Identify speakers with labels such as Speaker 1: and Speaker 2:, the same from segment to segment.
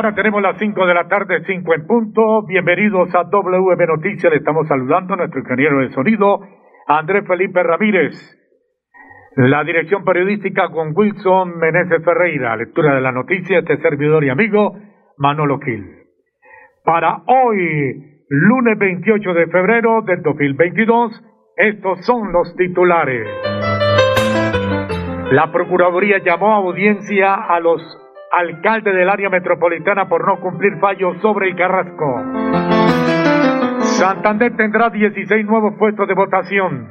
Speaker 1: Ahora tenemos las 5 de la tarde, 5 en punto. Bienvenidos a WM Noticias. Le estamos saludando a nuestro ingeniero de sonido, Andrés Felipe Ramírez. La dirección periodística con Wilson Meneses Ferreira. Lectura de la noticia, este servidor y amigo, Manolo Gil. Para hoy, lunes 28 de febrero del 2022, estos son los titulares. La Procuraduría llamó a audiencia a los alcalde del área metropolitana por no cumplir fallos sobre el Carrasco. Santander tendrá 16 nuevos puestos de votación.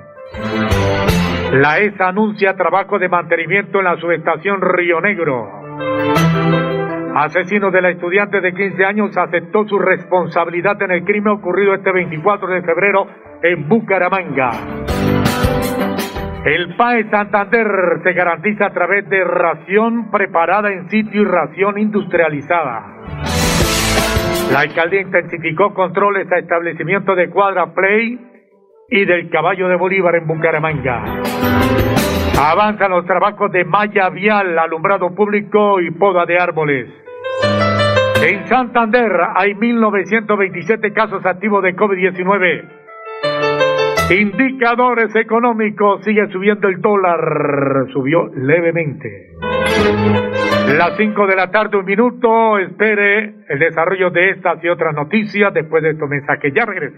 Speaker 1: La ESA anuncia trabajo de mantenimiento en la subestación Río Negro. Asesino de la estudiante de 15 años aceptó su responsabilidad en el crimen ocurrido este 24 de febrero en Bucaramanga. El PAE Santander se garantiza a través de ración preparada en sitio y ración industrializada. La alcaldía intensificó controles a establecimientos de Cuadra Play y del Caballo de Bolívar en Bucaramanga. Avanzan los trabajos de malla vial, alumbrado público y poda de árboles. En Santander hay 1.927 casos activos de COVID-19. Indicadores económicos, sigue subiendo el dólar, subió levemente. Las 5 de la tarde, un minuto, espere el desarrollo de estas y otras noticias después de estos mensajes. Ya regreso.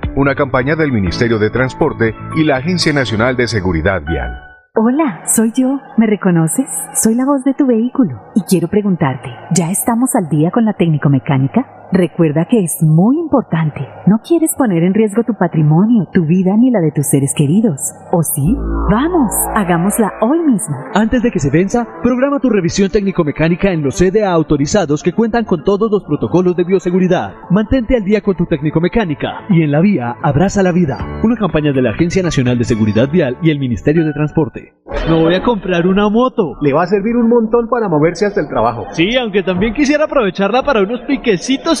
Speaker 2: Una campaña del Ministerio de Transporte y la Agencia Nacional de Seguridad Vial.
Speaker 3: Hola, soy yo. ¿Me reconoces? Soy la voz de tu vehículo y quiero preguntarte, ¿ya estamos al día con la técnico-mecánica? Recuerda que es muy importante. No quieres poner en riesgo tu patrimonio, tu vida ni la de tus seres queridos. ¿O sí? Vamos, hagámosla hoy mismo.
Speaker 4: Antes de que se venza, programa tu revisión técnico-mecánica en los CDA autorizados que cuentan con todos los protocolos de bioseguridad. Mantente al día con tu técnico-mecánica y en la vía abraza la vida. Una campaña de la Agencia Nacional de Seguridad Vial y el Ministerio de Transporte. Me voy a comprar una moto.
Speaker 5: Le va a servir un montón para moverse hasta el trabajo.
Speaker 4: Sí, aunque también quisiera aprovecharla para unos piquecitos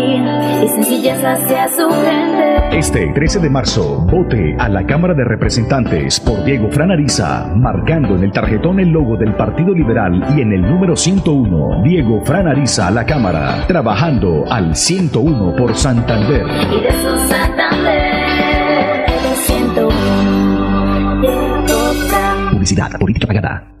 Speaker 6: y sencillez hacia su gente.
Speaker 7: Este 13 de marzo, vote a la Cámara de Representantes por Diego Franariza, marcando en el tarjetón el logo del Partido Liberal y en el número 101, Diego Franariza a la Cámara, trabajando al 101 por Santander.
Speaker 6: Y de su Santander, el 101, Diego Fran.
Speaker 7: Publicidad, política pagada.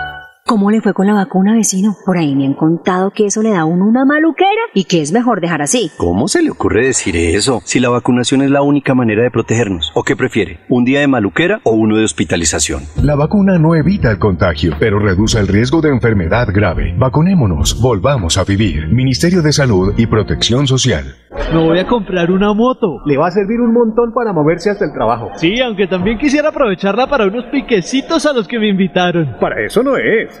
Speaker 8: ¿Cómo le fue con la vacuna, vecino? Por ahí me han contado que eso le da a uno una maluquera y que es mejor dejar así.
Speaker 9: ¿Cómo se le ocurre decir eso? Si la vacunación es la única manera de protegernos. ¿O qué prefiere? ¿Un día de maluquera o uno de hospitalización?
Speaker 2: La vacuna no evita el contagio, pero reduce el riesgo de enfermedad grave. Vacunémonos, volvamos a vivir. Ministerio de Salud y Protección Social.
Speaker 4: Me voy a comprar una moto.
Speaker 5: Le va a servir un montón para moverse hasta el trabajo.
Speaker 4: Sí, aunque también quisiera aprovecharla para unos piquecitos a los que me invitaron.
Speaker 5: Para eso no es.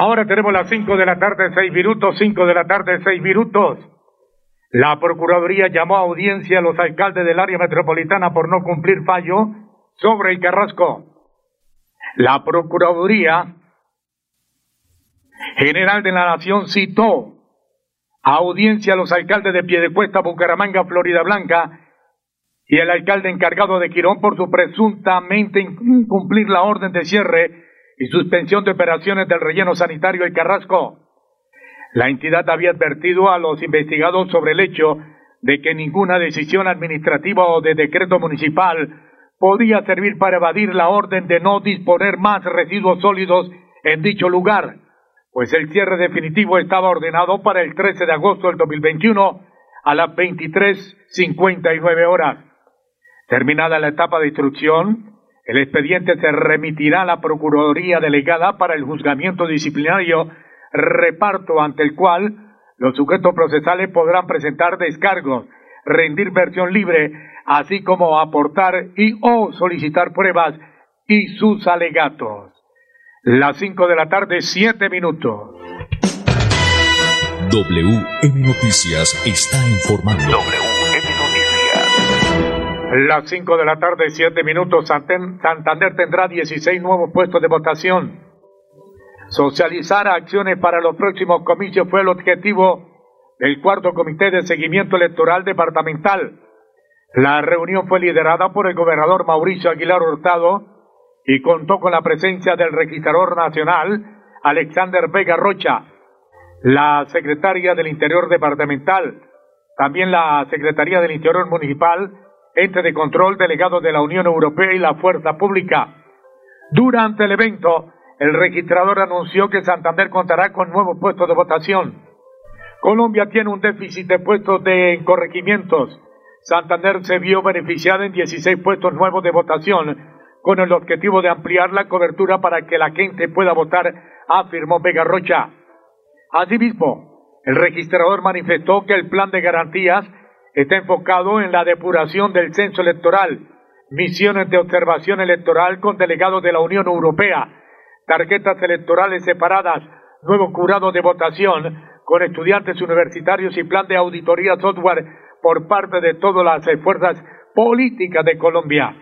Speaker 1: Ahora tenemos las 5 de la tarde, 6 minutos, 5 de la tarde, 6 minutos. La Procuraduría llamó a audiencia a los alcaldes del área metropolitana por no cumplir fallo sobre el Carrasco. La Procuraduría General de la Nación citó a audiencia a los alcaldes de Piedecuesta, Bucaramanga, Florida Blanca y el alcalde encargado de Quirón por su presuntamente incumplir la orden de cierre y suspensión de operaciones del relleno sanitario El Carrasco. La entidad había advertido a los investigados sobre el hecho de que ninguna decisión administrativa o de decreto municipal podía servir para evadir la orden de no disponer más residuos sólidos en dicho lugar, pues el cierre definitivo estaba ordenado para el 13 de agosto del 2021 a las 23.59 horas. Terminada la etapa de instrucción, el expediente se remitirá a la Procuraduría Delegada para el juzgamiento disciplinario, reparto ante el cual los sujetos procesales podrán presentar descargos, rendir versión libre, así como aportar y o solicitar pruebas y sus alegatos. Las 5 de la tarde, 7 minutos.
Speaker 10: WM Noticias está informando.
Speaker 1: Las 5 de la tarde, 7 minutos, Santander tendrá 16 nuevos puestos de votación. Socializar acciones para los próximos comicios fue el objetivo del cuarto comité de seguimiento electoral departamental. La reunión fue liderada por el gobernador Mauricio Aguilar Hurtado y contó con la presencia del registrador nacional Alexander Vega Rocha, la secretaria del Interior departamental, también la Secretaría del Interior municipal, ente de control delegado de la Unión Europea y la Fuerza Pública. Durante el evento, el registrador anunció que Santander contará con nuevos puestos de votación. Colombia tiene un déficit de puestos de corregimientos. Santander se vio beneficiada en 16 puestos nuevos de votación, con el objetivo de ampliar la cobertura para que la gente pueda votar, afirmó Vega Rocha. Asimismo, el registrador manifestó que el plan de garantías está enfocado en la depuración del censo electoral, misiones de observación electoral con delegados de la Unión Europea, tarjetas electorales separadas, nuevo curado de votación con estudiantes universitarios y plan de auditoría software por parte de todas las fuerzas políticas de Colombia.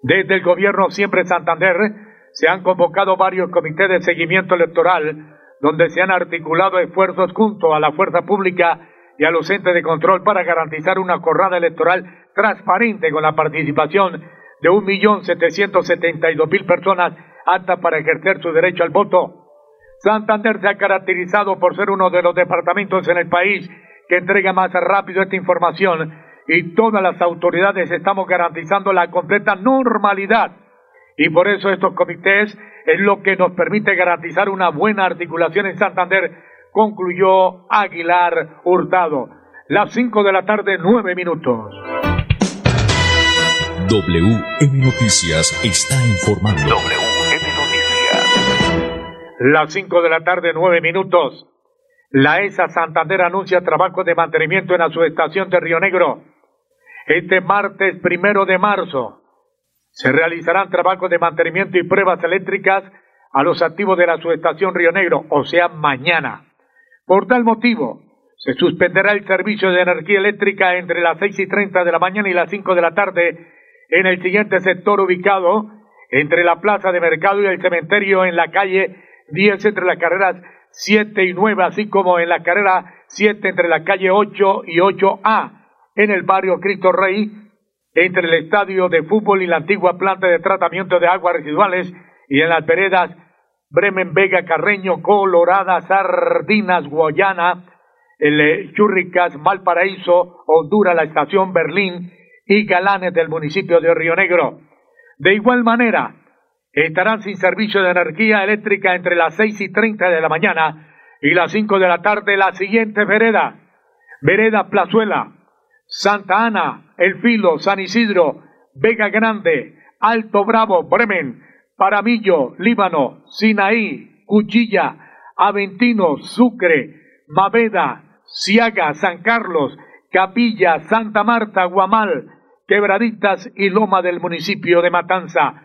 Speaker 1: Desde el gobierno Siempre Santander se han convocado varios comités de seguimiento electoral donde se han articulado esfuerzos junto a la fuerza pública y a los entes de control para garantizar una jornada electoral transparente con la participación de 1.772.000 personas aptas para ejercer su derecho al voto. Santander se ha caracterizado por ser uno de los departamentos en el país que entregue más rápido esta información y todas las autoridades estamos garantizando la completa normalidad. Y por eso estos comités es lo que nos permite garantizar una buena articulación en Santander, concluyó Aguilar Hurtado. Las 5 de la tarde, 9 minutos.
Speaker 10: WM Noticias está informando.
Speaker 1: WM Noticias. Las 5 de la tarde, 9 minutos. La ESA Santander anuncia trabajo de mantenimiento en la subestación de Río Negro. Este martes primero de marzo se realizarán trabajos de mantenimiento y pruebas eléctricas a los activos de la subestación Río Negro, o sea, mañana. Por tal motivo, se suspenderá el servicio de energía eléctrica entre las seis y treinta de la mañana y las cinco de la tarde en el siguiente sector ubicado entre la plaza de mercado y el cementerio en la calle 10 entre las carreras 7 y 9, así como en la carrera 7 entre la calle 8 y 8A en el barrio Cristo Rey, entre el estadio de fútbol y la antigua planta de tratamiento de aguas residuales y en las veredas Bremen, Vega, Carreño, Colorada, Sardinas, Guayana, el Churricas, Valparaíso, Honduras, la estación Berlín y Galanes del municipio de Río Negro. De igual manera, estarán sin servicio de energía eléctrica entre las seis y treinta de la mañana y las cinco de la tarde la siguiente vereda. Vereda Plazuela, Santa Ana, El Filo, San Isidro, Vega Grande, Alto Bravo, Bremen, Paramillo, Líbano, Sinaí, Cuchilla, Aventino, Sucre, Maveda, Ciaga, San Carlos, Capilla, Santa Marta, Guamal, Quebraditas y Loma del municipio de Matanza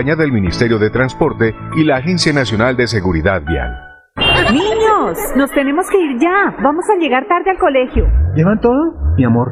Speaker 2: del Ministerio de Transporte y la Agencia Nacional de Seguridad Vial.
Speaker 3: Niños, nos tenemos que ir ya. Vamos a llegar tarde al colegio.
Speaker 5: ¿Llevan todo? Mi amor,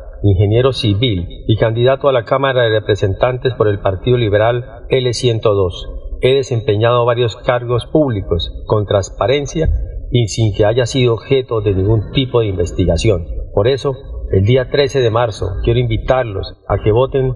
Speaker 11: ingeniero civil y candidato a la Cámara de Representantes por el Partido Liberal L102. he desempeñado varios cargos públicos con transparencia y sin que haya sido objeto de ningún tipo de investigación. Por eso, el día 13 de marzo quiero invitarlos a que voten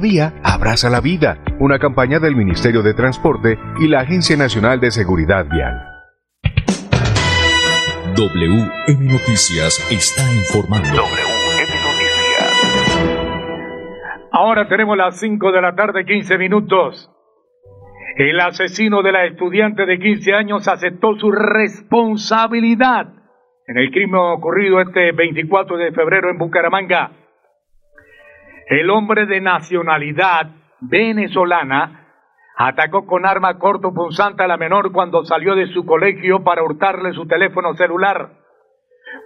Speaker 2: vía, abraza la vida. Una campaña del Ministerio de Transporte y la Agencia Nacional de Seguridad Vial.
Speaker 10: WM Noticias está informando.
Speaker 1: WM Noticias. Ahora tenemos las 5 de la tarde, 15 minutos. El asesino de la estudiante de 15 años aceptó su responsabilidad en el crimen ocurrido este 24 de febrero en Bucaramanga. El hombre de nacionalidad venezolana atacó con arma corto punzante a la menor cuando salió de su colegio para hurtarle su teléfono celular.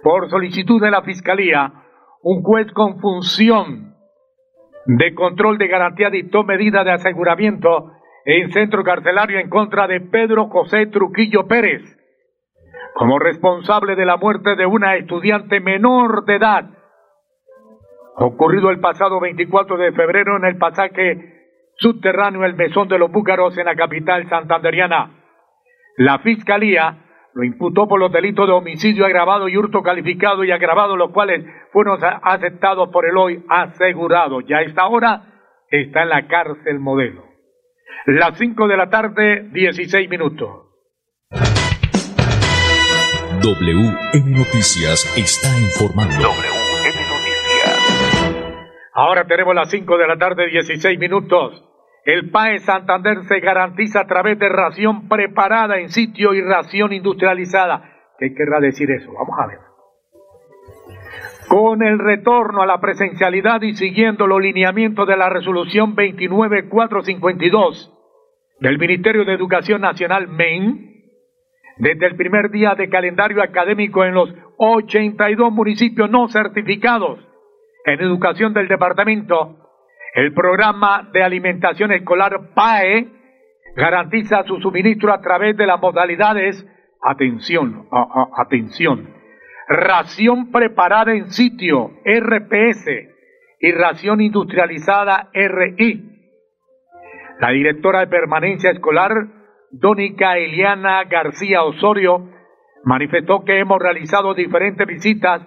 Speaker 1: Por solicitud de la Fiscalía, un juez con función de control de garantía dictó medida de aseguramiento en centro carcelario en contra de Pedro José Truquillo Pérez, como responsable de la muerte de una estudiante menor de edad, ocurrido el pasado 24 de febrero en el pasaje subterráneo El Mesón de los Búcaros en la capital santanderiana. La Fiscalía lo imputó por los delitos de homicidio agravado y hurto calificado y agravado, los cuales fueron aceptados por el hoy asegurado. Ya a esta hora está en la cárcel modelo. Las 5 de la tarde, 16 minutos.
Speaker 10: WM Noticias está informando.
Speaker 1: Ahora tenemos las 5 de la tarde, 16 minutos. El PAE Santander se garantiza a través de ración preparada en sitio y ración industrializada. ¿Qué querrá decir eso? Vamos a ver. Con el retorno a la presencialidad y siguiendo los lineamientos de la resolución 29452 del Ministerio de Educación Nacional MEN, desde el primer día de calendario académico en los 82 municipios no certificados en educación del departamento, el programa de alimentación escolar PAE garantiza su suministro a través de las modalidades, atención, atención, ración preparada en sitio, RPS, y ración industrializada, RI. La directora de permanencia escolar, Dónica Eliana García Osorio, manifestó que hemos realizado diferentes visitas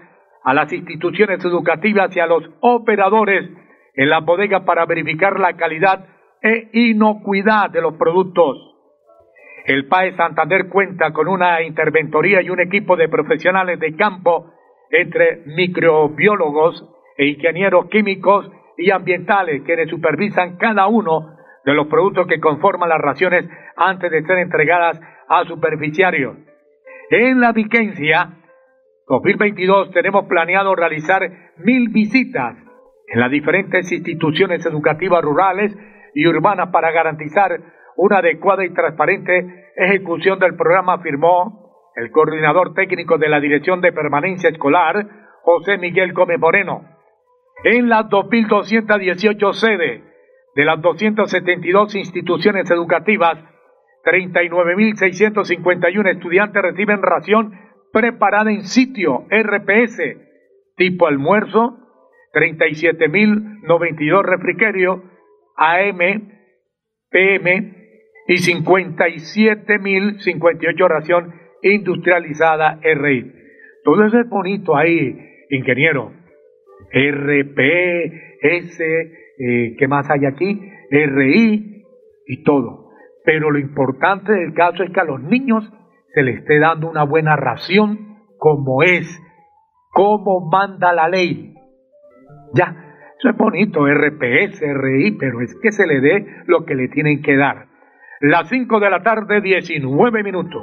Speaker 1: a las instituciones educativas y a los operadores en la bodega para verificar la calidad e inocuidad de los productos. El PAE Santander cuenta con una interventoría y un equipo de profesionales de campo entre microbiólogos e ingenieros químicos y ambientales quienes supervisan cada uno de los productos que conforman las raciones antes de ser entregadas a superficiarios. En la vigencia 2022 tenemos planeado realizar mil visitas en las diferentes instituciones educativas rurales y urbanas para garantizar una adecuada y transparente ejecución del programa, afirmó el coordinador técnico de la Dirección de Permanencia Escolar, José Miguel Gómez Moreno. En las 2.218 sedes de las 272 instituciones educativas, 39.651 estudiantes reciben ración preparada en sitio RPS, tipo almuerzo, 37.092 refrigerios AM, PM y 57.058 ración industrializada RI. Todo eso es bonito ahí, ingeniero. RP, S, eh, ¿qué más hay aquí? RI y todo. Pero lo importante del caso es que a los niños se les esté dando una buena ración como es, como manda la ley. Ya, eso es bonito, RPS, RI, pero es que se le dé lo que le tienen que dar. Las 5 de la tarde, 19 minutos.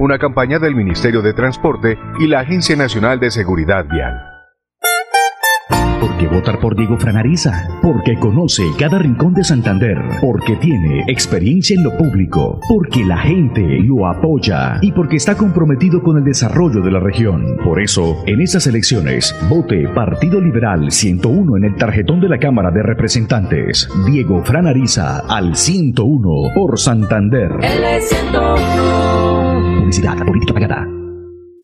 Speaker 2: Una campaña del Ministerio de Transporte y la Agencia Nacional de Seguridad Vial.
Speaker 7: ¿Por qué votar por Diego Franariza? Porque conoce cada rincón de Santander, porque tiene experiencia en lo público, porque la gente lo apoya y porque está comprometido con el desarrollo de la región. Por eso, en estas elecciones, vote Partido Liberal 101 en el tarjetón de la Cámara de Representantes. Diego Franariza al 101 por Santander. Publicidad, política pagada.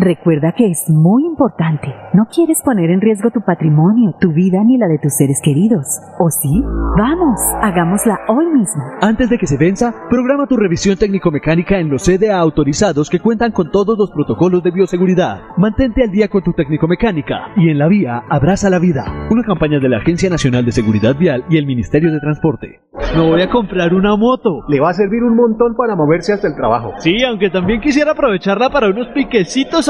Speaker 3: Recuerda que es muy importante. No quieres poner en riesgo tu patrimonio, tu vida ni la de tus seres queridos. ¿O sí? Vamos, hagámosla hoy mismo.
Speaker 4: Antes de que se venza, programa tu revisión técnico-mecánica en los CDA autorizados que cuentan con todos los protocolos de bioseguridad. Mantente al día con tu técnico-mecánica y en la vía abraza la vida. Una campaña de la Agencia Nacional de Seguridad Vial y el Ministerio de Transporte. Me voy a comprar una moto.
Speaker 5: Le va a servir un montón para moverse hasta el trabajo.
Speaker 4: Sí, aunque también quisiera aprovecharla para unos piquecitos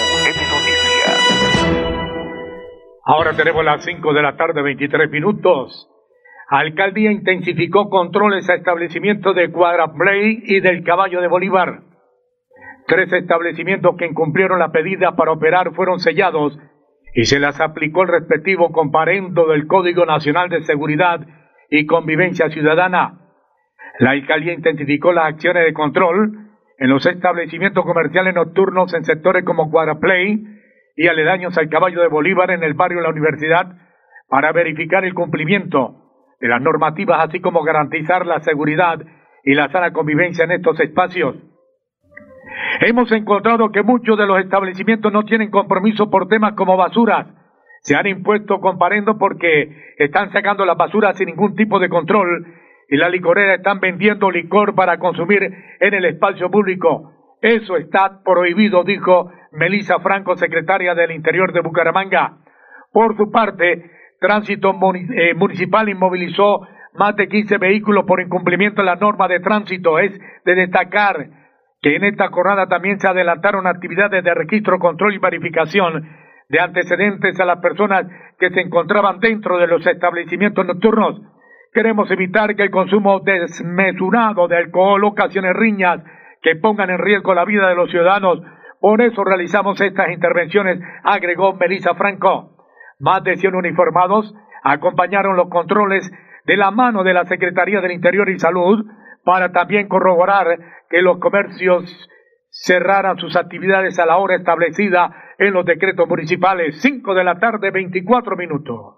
Speaker 1: Ahora tenemos las 5 de la tarde, 23 minutos. Alcaldía intensificó controles a establecimientos de Cuadraplay y del Caballo de Bolívar. Tres establecimientos que incumplieron la pedida para operar fueron sellados y se las aplicó el respectivo comparendo del Código Nacional de Seguridad y Convivencia Ciudadana. La alcaldía intensificó las acciones de control en los establecimientos comerciales nocturnos en sectores como Cuadraplay y aledaños al caballo de Bolívar en el barrio La Universidad para verificar el cumplimiento de las normativas, así como garantizar la seguridad y la sana convivencia en estos espacios. Hemos encontrado que muchos de los establecimientos no tienen compromiso por temas como basuras. Se han impuesto comparendo porque están sacando las basuras sin ningún tipo de control y la licorera están vendiendo licor para consumir en el espacio público. Eso está prohibido, dijo Melisa Franco, secretaria del Interior de Bucaramanga. Por su parte, Tránsito eh, Municipal inmovilizó más de 15 vehículos por incumplimiento de la norma de tránsito. Es de destacar que en esta jornada también se adelantaron actividades de registro, control y verificación de antecedentes a las personas que se encontraban dentro de los establecimientos nocturnos. Queremos evitar que el consumo desmesurado de alcohol ocasione riñas que pongan en riesgo la vida de los ciudadanos. Por eso realizamos estas intervenciones, agregó Melissa Franco. Más de 100 uniformados acompañaron los controles de la mano de la Secretaría del Interior y Salud para también corroborar que los comercios cerraran sus actividades a la hora establecida en los decretos municipales. 5 de la tarde, 24 minutos.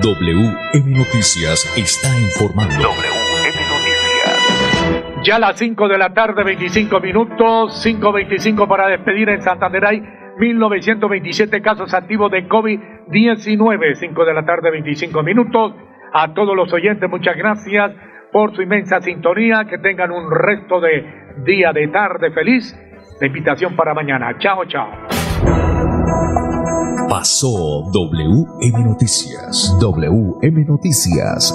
Speaker 10: WM Noticias está informando.
Speaker 1: Ya a las 5 de la tarde, 25 minutos, 5.25 para despedir en Santander hay 1927 casos activos de COVID-19, 5 de la tarde, 25 minutos. A todos los oyentes, muchas gracias por su inmensa sintonía, que tengan un resto de día de tarde feliz. La invitación para mañana. Chao, chao.
Speaker 10: Pasó WM Noticias.
Speaker 12: WM Noticias.